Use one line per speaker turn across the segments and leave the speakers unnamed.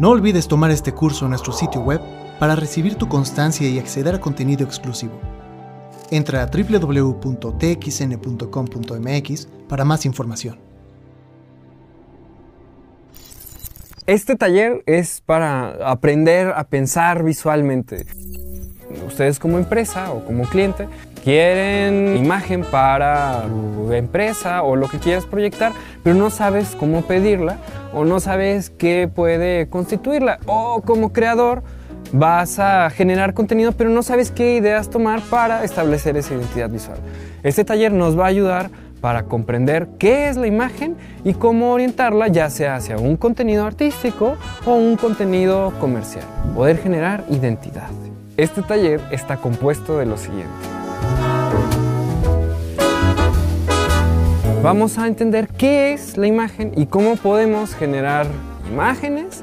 No olvides tomar este curso en nuestro sitio web para recibir tu constancia y acceder a contenido exclusivo. Entra a www.txn.com.mx para más información.
Este taller es para aprender a pensar visualmente. Ustedes como empresa o como cliente quieren imagen para tu empresa o lo que quieras proyectar, pero no sabes cómo pedirla o no sabes qué puede constituirla. O como creador vas a generar contenido, pero no sabes qué ideas tomar para establecer esa identidad visual. Este taller nos va a ayudar para comprender qué es la imagen y cómo orientarla ya sea hacia un contenido artístico o un contenido comercial. Poder generar identidad. Este taller está compuesto de lo siguiente. Vamos a entender qué es la imagen y cómo podemos generar imágenes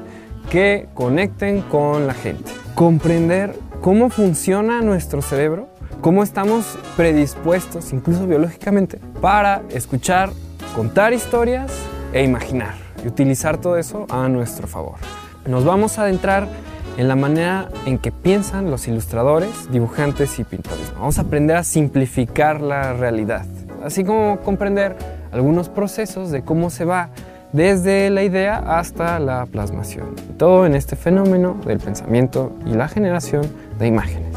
que conecten con la gente. Comprender cómo funciona nuestro cerebro cómo estamos predispuestos, incluso biológicamente, para escuchar, contar historias e imaginar y utilizar todo eso a nuestro favor. Nos vamos a adentrar en la manera en que piensan los ilustradores, dibujantes y pintores. Vamos a aprender a simplificar la realidad, así como comprender algunos procesos de cómo se va desde la idea hasta la plasmación. Todo en este fenómeno del pensamiento y la generación de imágenes.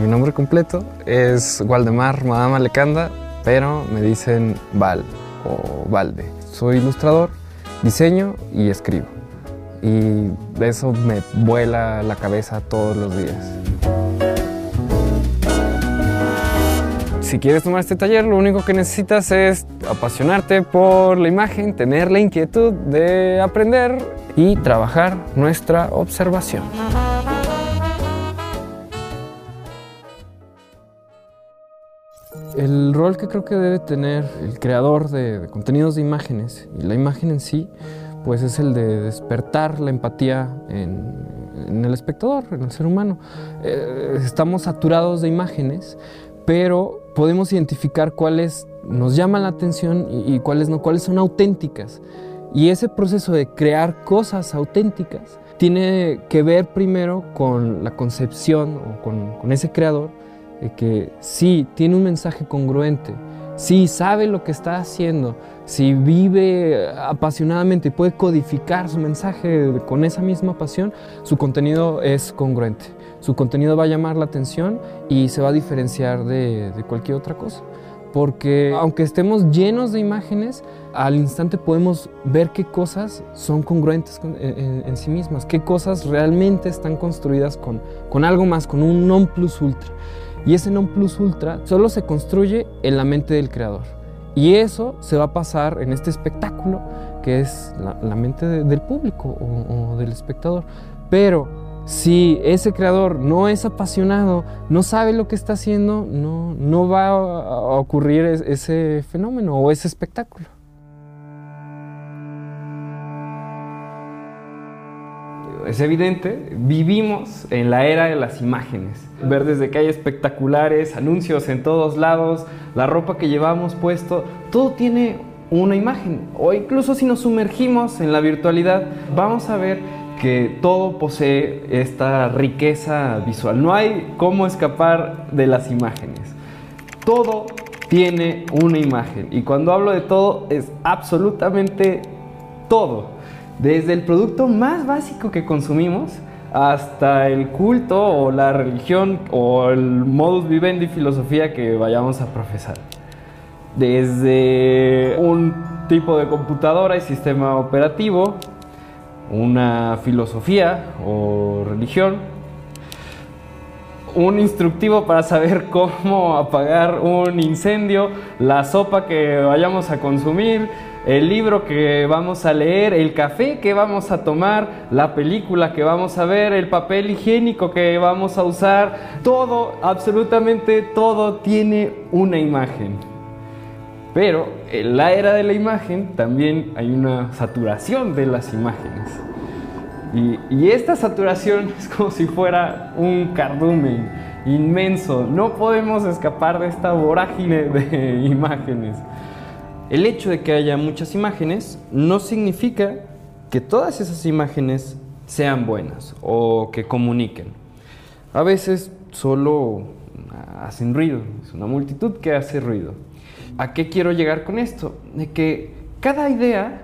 Mi nombre completo es Waldemar Madama Lecanda, pero me dicen Val o Valde. Soy ilustrador, diseño y escribo. Y eso me vuela la cabeza todos los días. Si quieres tomar este taller, lo único que necesitas es apasionarte por la imagen, tener la inquietud de aprender y trabajar nuestra observación. El rol que creo que debe tener el creador de, contenidos de imágenes y la imagen en sí, pues es el de despertar la empatía en, el espectador, en el ser humano. Eh, estamos saturados de imágenes, pero podemos identificar cuáles nos llaman la atención y, cuáles no, cuáles son auténticas. Y ese proceso de crear cosas auténticas tiene que ver primero con la concepción o con ese creador que sí tiene un mensaje congruente, sí sabe lo que está haciendo, si vive apasionadamente y puede codificar su mensaje con esa misma pasión, su contenido es congruente. Su contenido va a llamar la atención y se va a diferenciar de, cualquier otra cosa. Porque aunque estemos llenos de imágenes, al instante podemos ver qué cosas son congruentes en, sí mismas, qué cosas realmente están construidas con, con algo más, con un non plus ultra. Y ese non plus ultra solo se construye en la mente del creador. Y eso se va a pasar en este espectáculo que es la, mente del público o, del espectador. Pero si ese creador no es apasionado, no sabe lo que está haciendo, no, no va a ocurrir ese fenómeno o ese espectáculo. es evidente, vivimos en la era de las imágenes. Ver desde que hay espectaculares, anuncios en todos lados, la ropa que llevamos puesto, todo tiene una imagen. O incluso si nos sumergimos en la virtualidad, vamos a ver que todo posee esta riqueza visual. No hay cómo escapar de las imágenes. Todo tiene una imagen. Y cuando hablo de todo, es absolutamente todo. Desde el producto más básico que consumimos hasta el culto o la religión o el modus vivendi filosofía que vayamos a profesar. Desde un tipo de computadora y sistema operativo, una filosofía o religión, un instructivo para saber cómo apagar un incendio, la sopa que vayamos a consumir, el libro que vamos a leer, el café que vamos a tomar, la película que vamos a ver, el papel higiénico que vamos a usar, todo, absolutamente todo tiene una imagen. Pero en la era de la imagen también hay una saturación de las imágenes. Y, esta saturación es como si fuera un cardumen inmenso. No podemos escapar de esta vorágine de imágenes. El hecho de que haya muchas imágenes no significa que todas esas imágenes sean buenas o que comuniquen. A veces solo hacen ruido, es una multitud que hace ruido. ¿A qué quiero llegar con esto? De que cada idea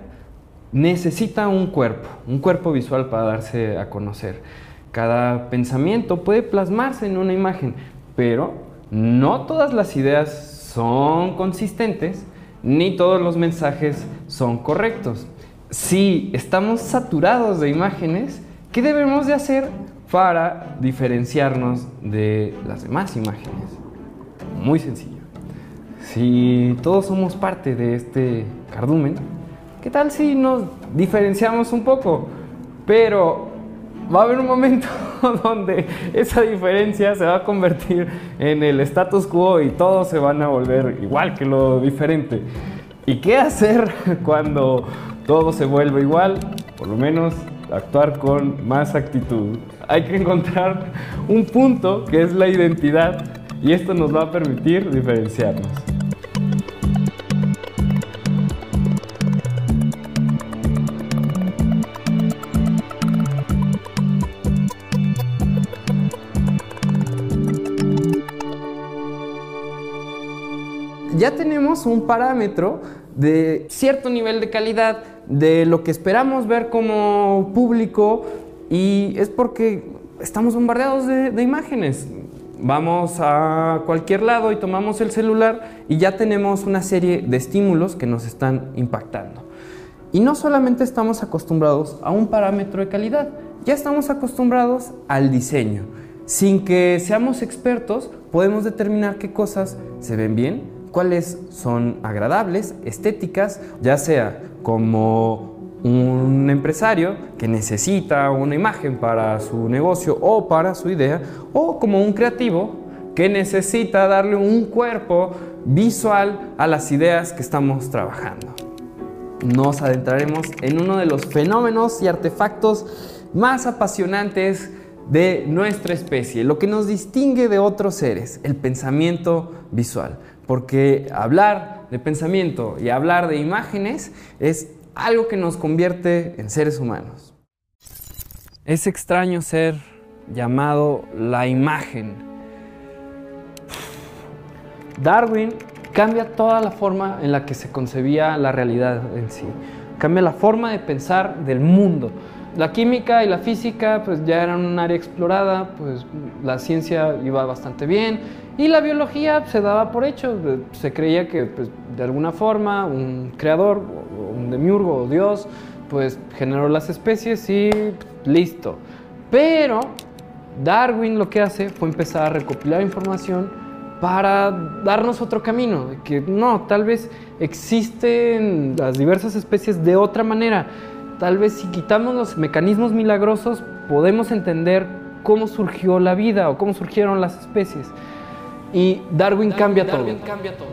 necesita un cuerpo, un cuerpo visual para darse a conocer. Cada pensamiento puede plasmarse en una imagen, pero no todas las ideas son consistentes ni todos los mensajes son correctos. Si estamos saturados de imágenes, ¿qué debemos de hacer para diferenciarnos de las demás imágenes? Muy sencillo. Si todos somos parte de este cardumen, ¿qué tal si nos diferenciamos un poco? Pero va a haber un momento donde esa diferencia se va a convertir en el status quo y todos se van a volver igual que lo diferente. ¿Y qué hacer cuando todo se vuelve igual? Por lo menos actuar con más actitud. Hay que encontrar un punto que es la identidad y esto nos va a permitir diferenciarnos. Ya tenemos un parámetro de cierto nivel de calidad, de lo que esperamos ver como público y es porque estamos bombardeados de, imágenes. Vamos a cualquier lado y tomamos el celular y ya tenemos una serie de estímulos que nos están impactando. Y no solamente estamos acostumbrados a un parámetro de calidad, ya estamos acostumbrados al diseño. Sin que seamos expertos, podemos determinar qué cosas se ven bien, cuáles son agradables, estéticas, ya sea como un empresario que necesita una imagen para su negocio o para su idea, o como un creativo que necesita darle un cuerpo visual a las ideas que estamos trabajando. Nos adentraremos en uno de los fenómenos y artefactos más apasionantes de nuestra especie, lo que nos distingue de otros seres, el pensamiento visual porque hablar de pensamiento y hablar de imágenes es algo que nos convierte en seres humanos. Es extraño ser llamado la imagen. Darwin cambia toda la forma en la que se concebía la realidad en sí. Cambia la forma de pensar del mundo. La química y la física pues ya eran un área explorada, pues la ciencia iba bastante bien y la biología se daba por hecho, se creía que pues, de alguna forma un creador, un demiurgo o Dios, pues generó las especies y listo. Pero Darwin lo que hace fue empezar a recopilar información para darnos otro camino, que no, tal vez existen las diversas especies de otra manera. Tal vez si quitamos los mecanismos milagrosos podemos entender cómo surgió la vida o cómo surgieron las especies. Y Darwin, cambia, todo. cambia todo.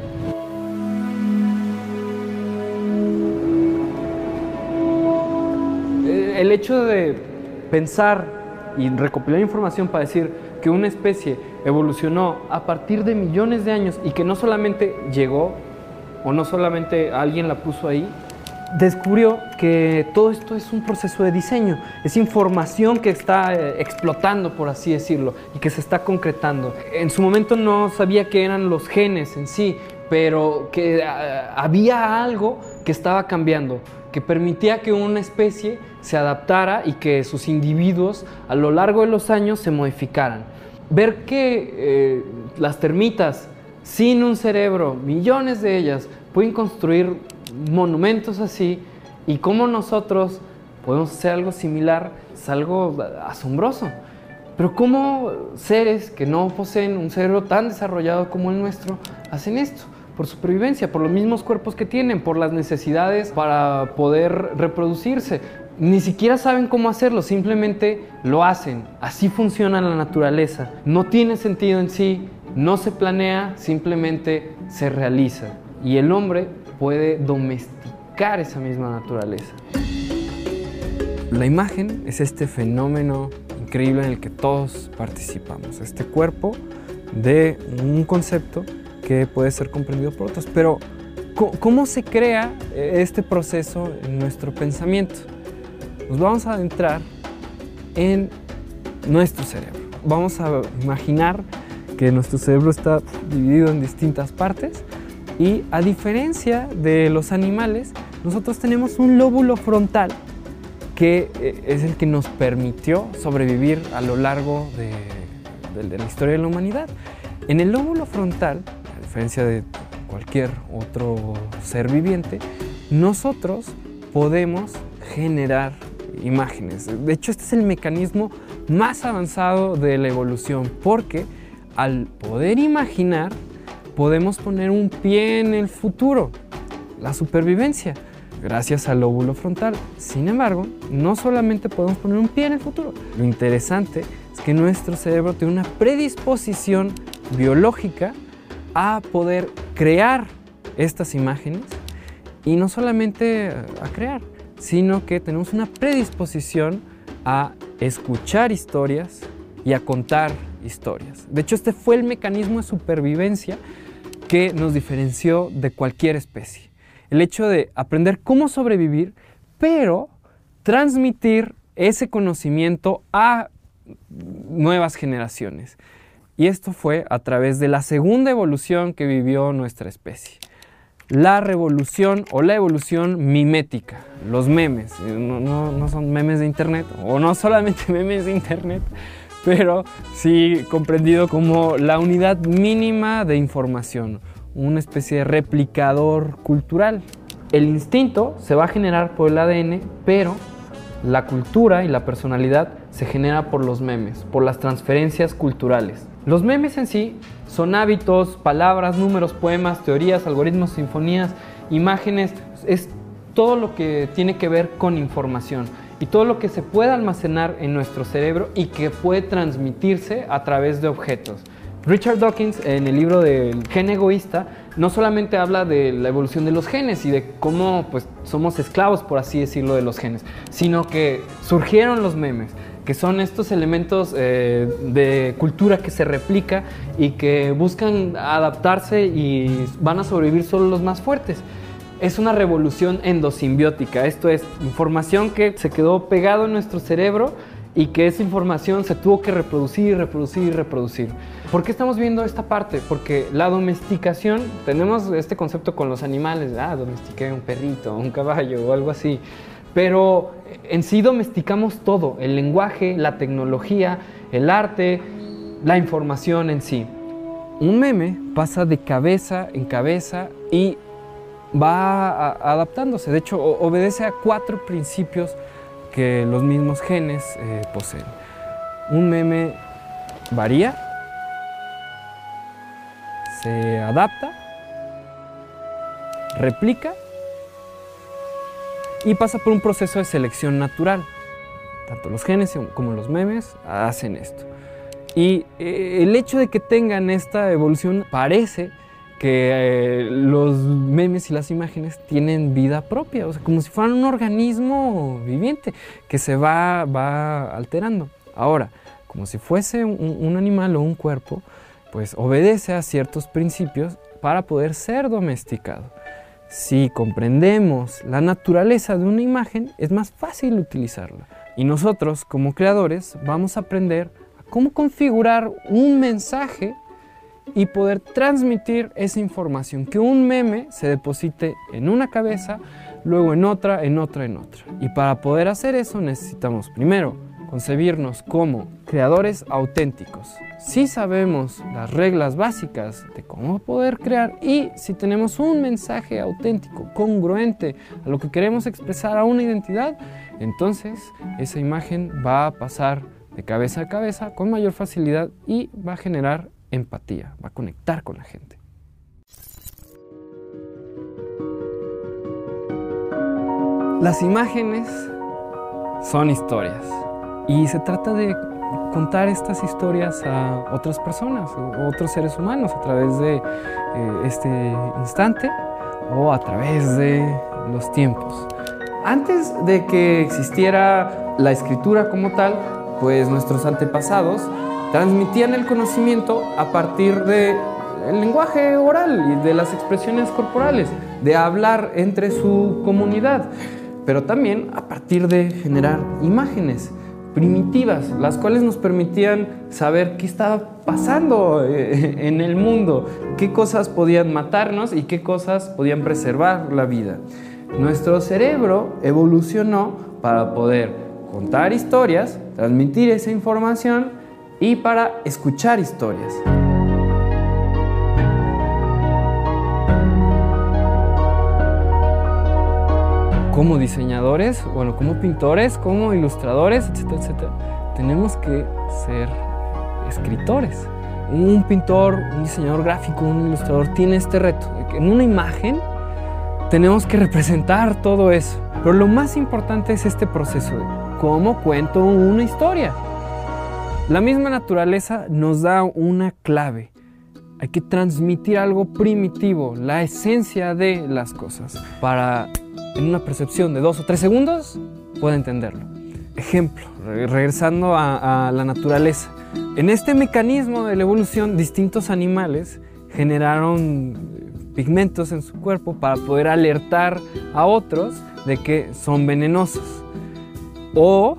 Eh, el hecho de pensar y recopilar información para decir que una especie evolucionó a partir de millones de años y que no solamente llegó o no solamente alguien la puso ahí, descubrió que todo esto es un proceso de diseño, es información que está eh, explotando, por así decirlo, y que se está concretando. En su momento no sabía qué eran los genes en sí, pero que eh, había algo que estaba cambiando, que permitía que una especie se adaptara y que sus individuos a lo largo de los años se modificaran. Ver que eh, las termitas sin un cerebro, millones de ellas, pueden construir monumentos así y cómo nosotros podemos hacer algo similar es algo asombroso. Pero cómo seres que no poseen un cerebro tan desarrollado como el nuestro hacen esto por supervivencia, por los mismos cuerpos que tienen, por las necesidades para poder reproducirse. Ni siquiera saben cómo hacerlo, simplemente lo hacen. Así funciona la naturaleza. No tiene sentido en sí, no se planea, simplemente se realiza. Y el hombre puede domesticar esa misma naturaleza. La imagen es este fenómeno increíble en el que todos participamos, este cuerpo de un concepto que puede ser comprendido por otros. Pero, ¿cómo se crea eh, este proceso en nuestro pensamiento? nos vamos a adentrar en nuestro cerebro. Vamos a imaginar que nuestro cerebro está dividido en distintas partes y a diferencia de los animales, nosotros tenemos un lóbulo frontal que eh, es el que nos permitió sobrevivir a lo largo de, de la historia de la humanidad. En el lóbulo frontal, a diferencia de cualquier otro ser viviente, nosotros podemos generar imágenes. De hecho, este es el mecanismo más avanzado de la evolución, porque al poder imaginar, podemos poner un pie en el futuro, la supervivencia, gracias al lóbulo frontal. Sin embargo, no solamente podemos poner un pie en el futuro, lo interesante es que nuestro cerebro tiene una predisposición biológica a poder crear estas imágenes y no solamente a crear, sino que tenemos una predisposición a escuchar historias y a contar historias. De hecho, este fue el mecanismo de supervivencia que nos diferenció de cualquier especie. El hecho de aprender cómo sobrevivir, pero transmitir ese conocimiento a nuevas generaciones. Y esto fue a través de la segunda evolución que vivió nuestra especie. La revolución o la evolución mimética, los memes, no, son memes de internet, o no solamente memes de internet, pero sí comprendido como la unidad mínima de información, una especie de replicador cultural. El instinto se va a generar por el ADN, pero la cultura y la personalidad se genera por los memes, por las transferencias culturales. Los memes en sí son hábitos, palabras, números, poemas, teorías, algoritmos, sinfonías, imágenes, es todo lo que tiene que ver con información y todo lo que se puede almacenar en nuestro cerebro y que puede transmitirse a través de objetos. Richard Dawkins en el libro del gen egoísta no solamente habla de la evolución de los genes y de cómo pues, somos esclavos, por así decirlo, de los genes, sino que surgieron los memes, que son estos elementos eh, de cultura que se replica y que buscan adaptarse y van a sobrevivir solo los más fuertes es una revolución endosimbiótica. Esto es información que se quedó pegado en nuestro cerebro y que esa información se tuvo que reproducir reproducir y reproducir. ¿Por qué estamos viendo esta parte? Porque la domesticación, tenemos este concepto con los animales, ah, domestiqué un perrito, un caballo o algo así, pero en sí domesticamos todo, el lenguaje, la tecnología, el arte, la información en sí. Un meme pasa de cabeza en cabeza y va adaptándose. De hecho, obedece a cuatro principios que los mismos genes eh, poseen. Un meme varía, se adapta, replica y pasa por un proceso de selección natural. Tanto los genes como los memes hacen esto. Y eh, el hecho de que tengan esta evolución parece que eh, los memes y las imágenes tienen vida propia, o sea, como si fueran un organismo viviente que se va, va alterando. Ahora, como si fuese un, un animal o un cuerpo, pues obedece a ciertos principios para poder ser domesticado. Si comprendemos la naturaleza de una imagen, es más fácil utilizarla. Y nosotros, como creadores, vamos a aprender a cómo configurar un mensaje y poder transmitir esa información, que un meme se deposite en una cabeza, luego en otra, en otra, en otra. Y para poder hacer eso necesitamos primero concebirnos como creadores auténticos. Si sabemos las reglas básicas de cómo poder crear y si tenemos un mensaje auténtico, congruente a lo que queremos expresar a una identidad, entonces esa imagen va a pasar de cabeza a cabeza con mayor facilidad y va a generar empatía, va a conectar con la gente. Las imágenes son historias y se trata de contar estas historias a otras personas, a otros seres humanos a través de eh, este instante o a través de los tiempos. Antes de que existiera la escritura como tal, pues nuestros antepasados transmitían el conocimiento a partir del lenguaje oral y de las expresiones corporales, de hablar entre su comunidad. pero también a partir de generar imágenes primitivas, las cuales nos permitían saber qué estaba pasando eh, en el mundo, qué cosas podían matarnos y qué cosas podían preservar la vida. Nuestro cerebro evolucionó para poder contar historias, transmitir esa información y para escuchar historias. como diseñadores, bueno, como pintores, como ilustradores, etcétera, etcétera, tenemos que ser escritores. Un pintor, un diseñador gráfico, un ilustrador tiene este reto. En una imagen tenemos que representar todo eso. Pero lo más importante es este proceso de cómo cuento una historia. La misma naturaleza nos da una clave. Hay que transmitir algo primitivo, la esencia de las cosas, para en una percepción de dos o tres segundos, puede entenderlo. Ejemplo, regresando a, la naturaleza. En este mecanismo de la evolución, distintos animales generaron pigmentos en su cuerpo para poder alertar a otros de que son venenosos. O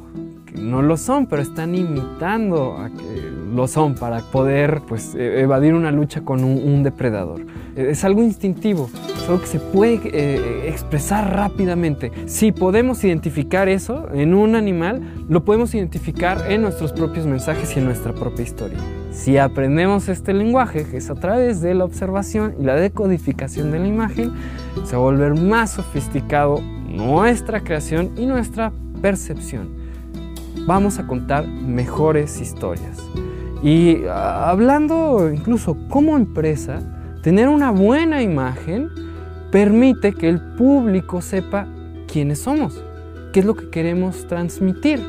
no lo son, pero están imitando a que lo son para poder pues, e, evadir una lucha con un depredador. Es algo instintivo que se puede eh, expresar rápidamente. Si podemos identificar eso en un animal, lo podemos identificar en nuestros propios mensajes y en nuestra propia historia. Si aprendemos este lenguaje, que es a través de la observación y la decodificación de la imagen, se va a volver más sofisticado nuestra creación y nuestra percepción. Vamos a contar mejores historias. Y ah, hablando incluso como empresa, tener una buena imagen permite que el público sepa quiénes somos, qué es lo que queremos transmitir.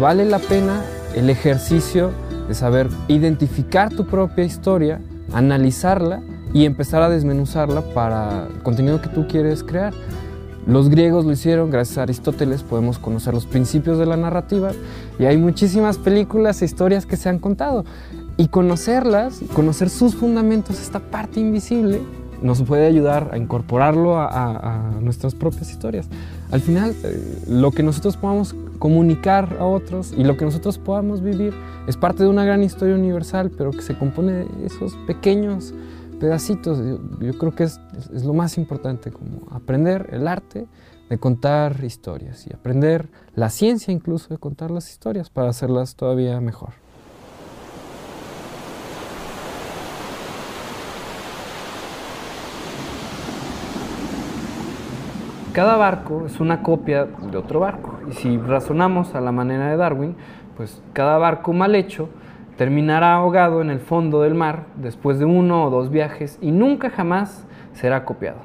Vale la pena el ejercicio de saber identificar tu propia historia, analizarla y empezar a desmenuzarla para el contenido que tú quieres crear. Los griegos lo hicieron, gracias a Aristóteles podemos conocer los principios de la narrativa y hay muchísimas películas e historias que se han contado. Y conocerlas, conocer sus fundamentos, esta parte invisible, nos puede ayudar a incorporarlo a, nuestras propias historias. Al final, eh, lo que nosotros podamos comunicar a otros y lo que nosotros podamos vivir es parte de una gran historia universal, pero que se compone de esos pequeños pedacitos. Yo, creo que es, es, lo más importante, como aprender el arte de contar historias y aprender la ciencia incluso de contar las historias para hacerlas todavía mejor. Cada barco es una copia de otro barco. Y si razonamos a la manera de Darwin, pues cada barco mal hecho terminará ahogado en el fondo del mar después de uno o dos viajes y nunca jamás será copiado.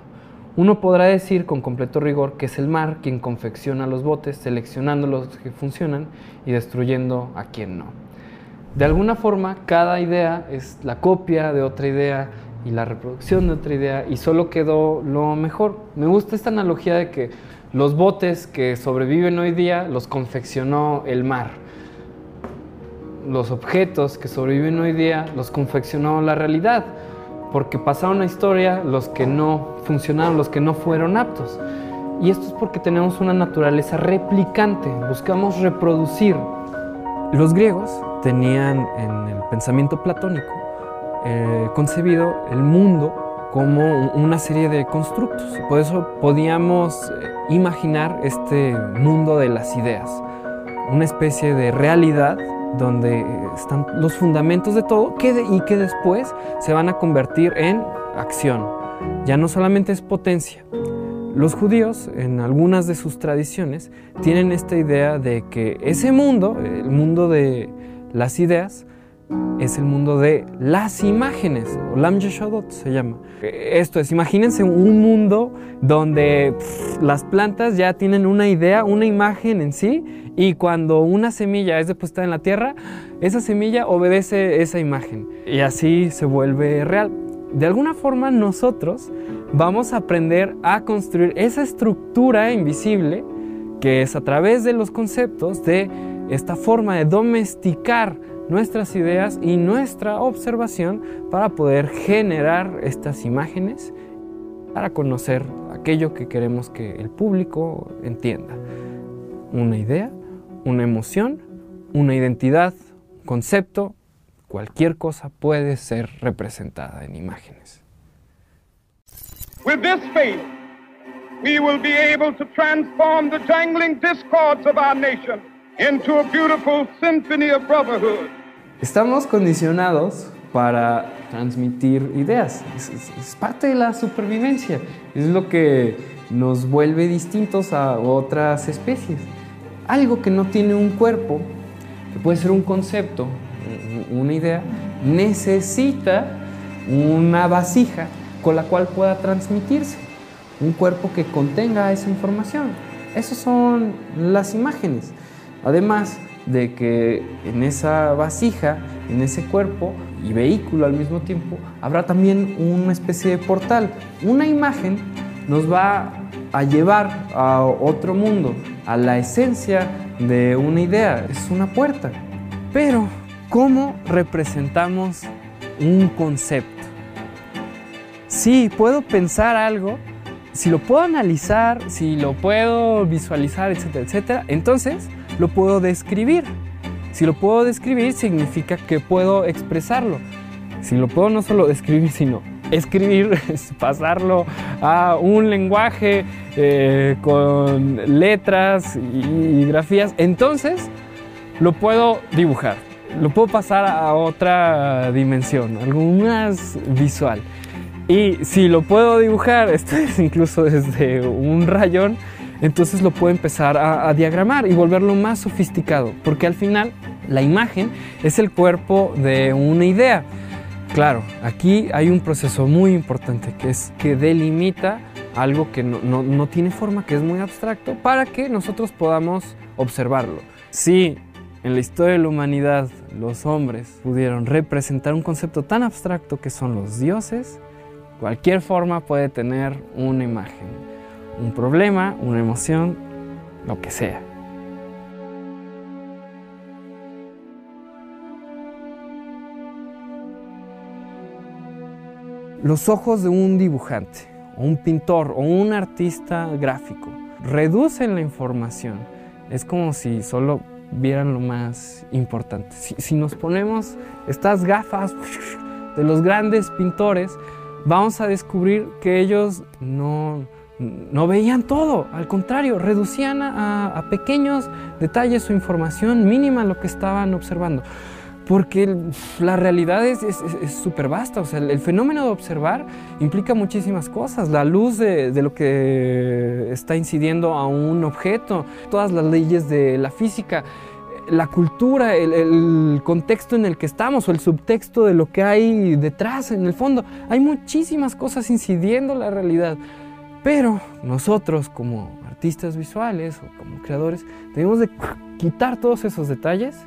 Uno podrá decir con completo rigor que es el mar quien confecciona los botes, seleccionando los que funcionan y destruyendo a quien no. De alguna forma, cada idea es la copia de otra idea y la reproducción de otra idea y solo quedó lo mejor. Me gusta esta analogía de que los botes que sobreviven hoy día los confeccionó el mar. Los objetos que sobreviven hoy día los confeccionó la realidad, porque pasaron la historia los que no funcionaron, los que no fueron aptos. Y esto es porque tenemos una naturaleza replicante, buscamos reproducir. Los griegos tenían en el pensamiento platónico eh, concebido el mundo como una serie de constructos. Por eso podíamos eh, imaginar este mundo de las ideas, una especie de realidad donde están los fundamentos de todo y que después se van a convertir en acción. Ya no solamente es potencia. Los judíos, en algunas de sus tradiciones, tienen esta idea de que ese mundo, el mundo de las ideas, es el mundo de las imágenes, o Lam Yeshodot se llama. Esto es, imagínense un mundo donde las plantas ya tienen una idea, una imagen en sí, y cuando una semilla es depositada en la tierra, esa semilla obedece esa imagen, y así se vuelve real. De alguna forma nosotros vamos a aprender a construir esa estructura invisible que es a través de los conceptos de esta forma de domesticar nuestras ideas y nuestra observación para poder generar estas imágenes para conocer aquello que queremos que el público entienda. Una idea, una emoción, una identidad, concepto, cualquier cosa puede ser representada en imágenes.
With this faith, we will be able to transform the jangling discords of our nation into a beautiful symphony of brotherhood.
Estamos condicionados para transmitir ideas. Es, parte de la supervivencia. Es lo que nos vuelve distintos a otras especies. Algo que no tiene un cuerpo, que puede ser un concepto, un- una idea, necesita una vasija con la cual pueda transmitirse. Un cuerpo que contenga esa información. Esas son las imágenes. Además de que en esa vasija, en ese cuerpo y vehículo al mismo tiempo, habrá también una especie de portal. Una imagen nos va a llevar a otro mundo, a la esencia de una idea. Es una puerta. Pero, ¿cómo representamos un concepto? Sí, puedo pensar algo, si lo puedo analizar, si lo puedo visualizar, etcétera, etcétera, entonces lo puedo describir. Si lo puedo describir, significa que puedo expresarlo. Si lo puedo no solo describir, sino escribir, es pasarlo a un lenguaje eh, con letras y, y grafías, entonces lo puedo dibujar. Lo puedo pasar a otra dimensión, algo más visual. Y si lo puedo dibujar, esto es incluso desde un rayón, entonces lo puedo empezar a, diagramar y volverlo más sofisticado, porque al final la imagen es el cuerpo de una idea. Claro, aquí hay un proceso muy importante que es que delimita algo que no tiene forma, que es muy abstracto, para que nosotros podamos observarlo. Si en la historia de la humanidad los hombres pudieron representar un concepto tan abstracto que son los dioses, cualquier forma puede tener una imagen, un problema, una emoción, lo que sea. Los ojos de un dibujante, o un pintor, o un artista gráfico reducen la información. Es como si solo vieran lo más importante. Si, si nos ponemos estas gafas de los grandes pintores, vamos a descubrir que ellos no, no veían todo, al contrario, reducían a, pequeños detalles su información mínima lo que estaban observando. Porque la realidad es súper vasta, o sea, el, fenómeno de observar implica muchísimas cosas, la luz de, de lo que está incidiendo a un objeto, todas las leyes de la física, la cultura, el, el contexto en el que estamos o el subtexto de lo que hay detrás, en el fondo. Hay muchísimas cosas incidiendo en la realidad. Pero nosotros como artistas visuales o como creadores debemos de quitar todos esos detalles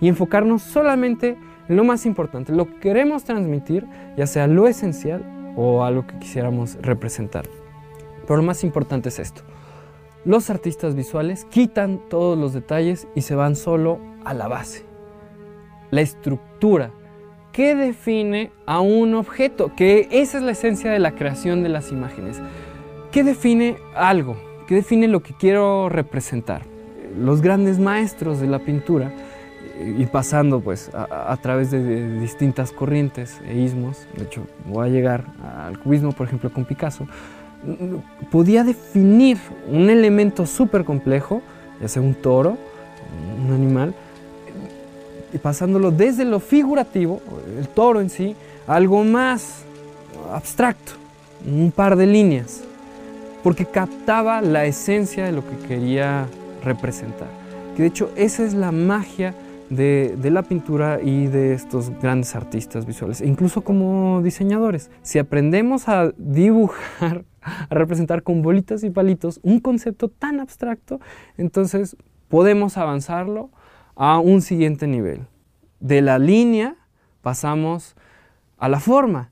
y enfocarnos solamente en lo más importante, lo que queremos transmitir, ya sea lo esencial o algo que quisiéramos representar. Pero lo más importante es esto. Los artistas visuales quitan todos los detalles y se van solo a la base. La estructura. ¿Qué define a un objeto? Que esa es la esencia de la creación de las imágenes. ¿Qué define algo? ¿Qué define lo que quiero representar? Los grandes maestros de la pintura y pasando pues a, a través de, de distintas corrientes e ismos, de hecho voy a llegar al cubismo por ejemplo con Picasso, podía definir un elemento súper complejo, ya sea un toro, un animal, y pasándolo desde lo figurativo, el toro en sí, a algo más abstracto, un par de líneas, porque captaba la esencia de lo que quería representar. Que de hecho esa es la magia de, de, la pintura y de estos grandes artistas visuales, e incluso como diseñadores. Si aprendemos a dibujar, a representar con bolitas y palitos un concepto tan abstracto, entonces podemos avanzarlo a un siguiente nivel. De la línea pasamos a la forma.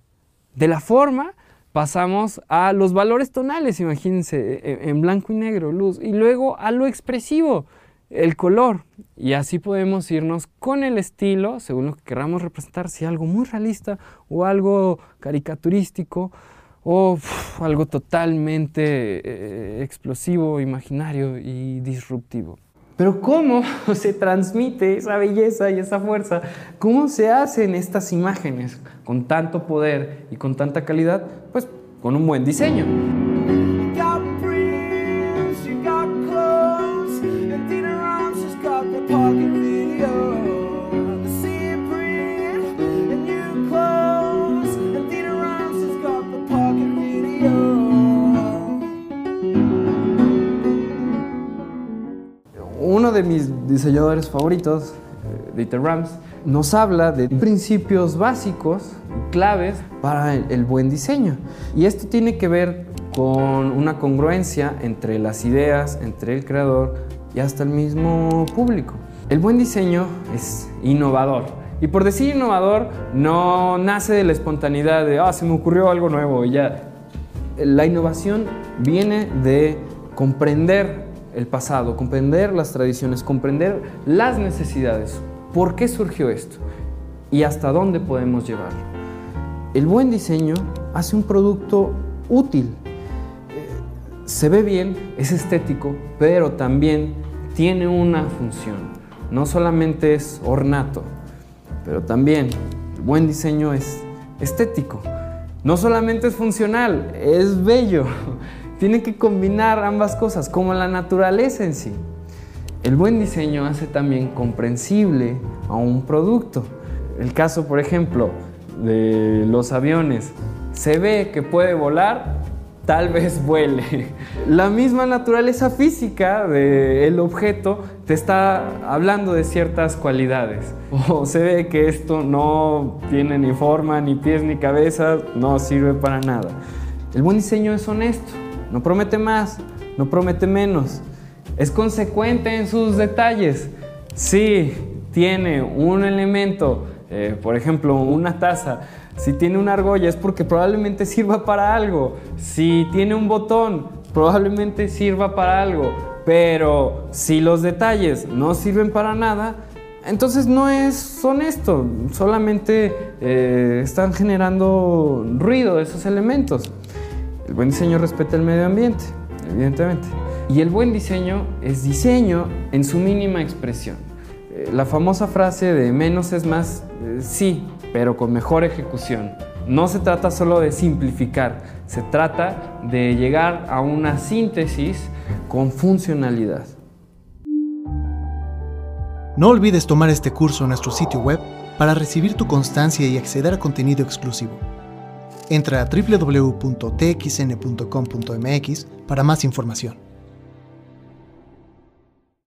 De la forma pasamos a los valores tonales, imagínense, en blanco y negro, luz, y luego a lo expresivo, el color. Y así podemos irnos con el estilo, según lo que queramos representar, si algo muy realista o algo caricaturístico o algo totalmente eh, explosivo, imaginario y disruptivo. Pero ¿cómo se transmite esa belleza y esa fuerza? ¿Cómo se hacen estas imágenes con tanto poder y con tanta calidad? Pues con un buen diseño. De mis diseñadores favoritos, eh, Dieter Rams, nos habla de principios básicos claves para el buen diseño. Y esto tiene que ver con una congruencia entre las ideas, entre el creador y hasta el mismo público. El buen diseño es innovador. Y por decir innovador, no nace de la espontaneidad de, ah, se me ocurrió algo nuevo y ya. La innovación viene de comprender el pasado, comprender las tradiciones, comprender las necesidades. ¿Por qué surgió esto? ¿Y hasta dónde podemos llevarlo? El buen diseño hace un producto útil. Eh, se ve bien, es estético, pero también tiene una función. No solamente es ornato, pero también el buen diseño es estético. No solamente es funcional, es bello. Tiene que combinar ambas cosas, como la naturaleza en sí. El buen diseño hace también comprensible a un producto. El caso, por ejemplo, de los aviones. Se ve que puede volar, tal vez vuele. La misma naturaleza física del objeto te está hablando de ciertas cualidades. O se ve que esto no tiene ni forma, ni pies, ni cabeza, no sirve para nada. El buen diseño es honesto no promete más, no promete menos. Es consecuente en sus detalles. Si tiene un elemento, eh, por ejemplo, una taza, si tiene una argolla es porque probablemente sirva para algo. Si tiene un botón, probablemente sirva para algo. Pero si los detalles no sirven para nada, entonces no es honesto. Solamente eh, están generando ruido esos elementos. El buen diseño respeta el medio ambiente, evidentemente. Y el buen diseño es diseño en su mínima expresión. Eh, la famosa frase de menos es más, eh, sí, pero con mejor ejecución. No se trata solo de simplificar, se trata de llegar a una síntesis con funcionalidad.
No olvides tomar este curso en nuestro sitio web para recibir tu constancia y acceder a contenido exclusivo. Entra a www.txn.com.mx para más información.